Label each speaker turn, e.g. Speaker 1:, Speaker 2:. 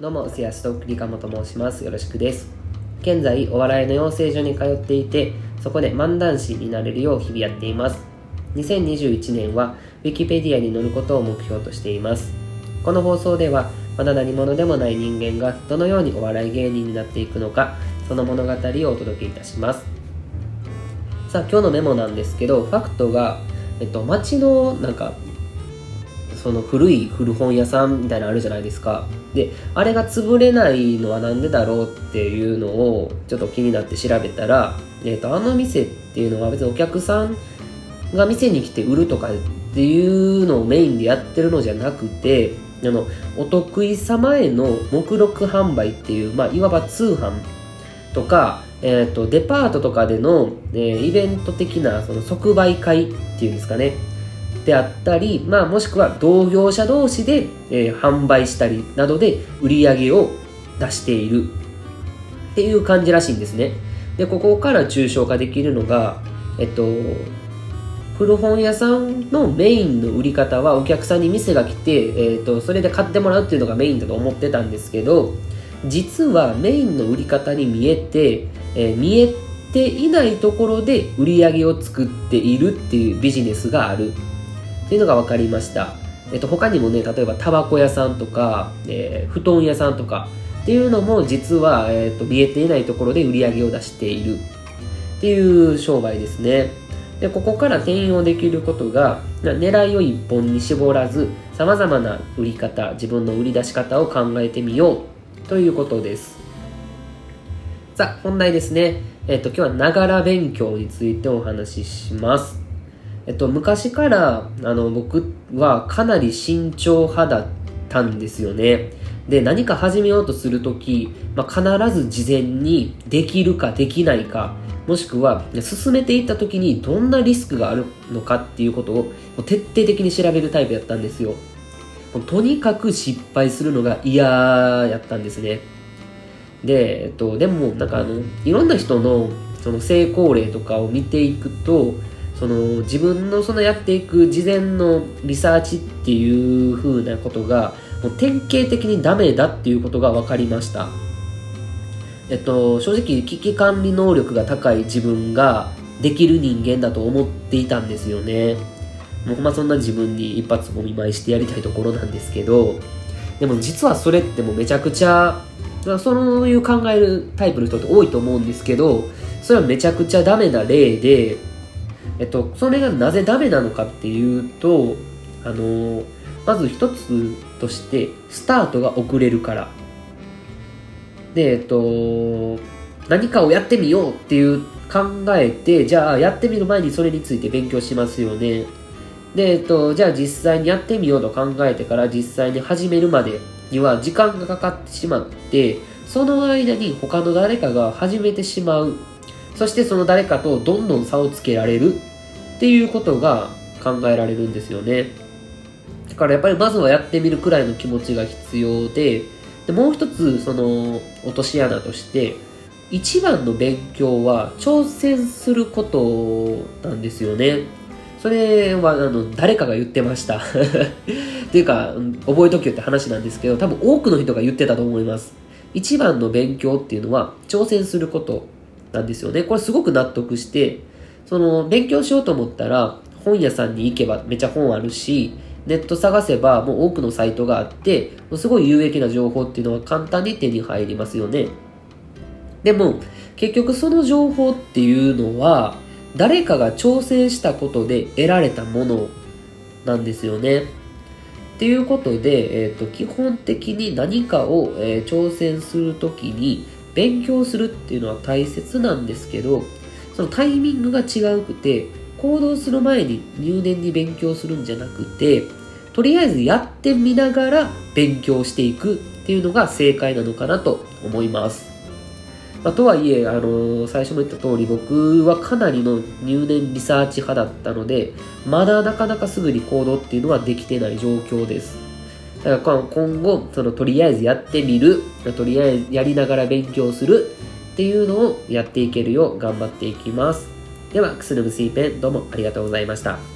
Speaker 1: どうも、セアストリカモと申します。よろしくです。現在、お笑いの養成所に通っていて、そこで漫談師になれるよう日々やっています。2021年は、ウィキペディアに載ることを目標としています。この放送では、まだ何者でもない人間がどのようにお笑い芸人になっていくのか、その物語をお届けいたします。さあ、今日のメモなんですけど、ファクトが、えっと、街のなんかその古い古本屋さんみたいなのあるじゃないですか。であれが潰れないのは何でだろうっていうのをちょっと気になって調べたら、えーと、あの店っていうのは別にお客さんが店に来て売るとかっていうのをメインでやってるのじゃなくてあのお得意様への目録販売っていう、まあ、いわば通販とか、えーと、デパートとかでの、えー、イベント的なその即売会っていうんですかね。であったり、まあ、もしくは同業者同士で、えー、販売したりなどで売り上げを出しているっていう感じらしいんですね。で、ここから抽象化できるのが、えっと、古本屋さんのメインの売り方はお客さんに店が来て、えっと、それで買ってもらうっていうのがメインだと思ってたんですけど、実はメインの売り方に見えて、えー、見えていないところで売り上げを作っているっていうビジネスがあるっていうのが分かりました。えっと、他にもね、例えばタバコ屋さんとか、えー、布団屋さんとかっていうのも実は、えーと、見えていないところで売り上げを出しているっていう商売ですね。で、ここから転用できることが、狙いを一本に絞らず、様々な売り方、自分の売り出し方を考えてみようということです。さあ、本題ですね。えっ、と、今日はながら勉強についてお話しします。えっと、昔からあの僕はかなり慎重派だったんですよね。で、何か始めようとするとき、まあ、必ず事前にできるかできないか、もしくは進めていったときにどんなリスクがあるのかっていうことを徹底的に調べるタイプやったんですよ。とにかく失敗するのが嫌やったんですね。で、えっと、でもなんかあの、いろんな人のその成功例とかを見ていくと、その自分のそのやっていく事前のリサーチっていう風なことがもう典型的にダメだっていうことが分かりました。えっと正直危機管理能力が高い自分ができる人間だと思っていたんですよね。もうほんまそんな自分に一発お見舞いしてやりたいところなんですけどでも実はそれってもうめちゃくちゃそういう考えるタイプの人って多いと思うんですけどそれはめちゃくちゃダメな例でえっと、それがなぜダメなのかっていうと、あのまず一つとして、スタートが遅れるから。で、えっと、何かをやってみようっていう考えて、じゃあやってみる前にそれについて勉強しますよね。で、えっと、じゃあ実際にやってみようと考えてから実際に始めるまでには時間がかかってしまって、その間に他の誰かが始めてしまうそしてその誰かとどんどん差をつけられるっていうことが考えられるんですよね。だからやっぱりまずはやってみるくらいの気持ちが必要で、でもう一つその落とし穴として、一番の勉強は挑戦することなんですよね。それはあの誰かが言ってました。っていうか、覚えときよって話なんですけど、多分多くの人が言ってたと思います。一番の勉強っていうのは挑戦することなんですよね。これすごく納得して、その勉強しようと思ったら本屋さんに行けばめちゃ本あるし、ネット探せばもう多くのサイトがあって、すごい有益な情報っていうのは簡単に手に入りますよね。でも、結局その情報っていうのは、誰かが挑戦したことで得られたものなんですよね。っていうことで、えーと、基本的に何かを、えー、挑戦するときに勉強するっていうのは大切なんですけど、そのタイミングが違うくて、行動する前に入念に勉強するんじゃなくて、とりあえずやってみながら勉強していくっていうのが正解なのかなと思います。まあ、とはいえ、あのー、最初も言った通り僕はかなりの入念リサーチ派だったので、まだなかなかすぐに行動っていうのはできてない状況です。だから今後、そのとりあえずやってみる、とりあえずやりながら勉強するっていうのをやっていけるよう頑張っていきます。では、くすぬむすいペンどうもありがとうございました。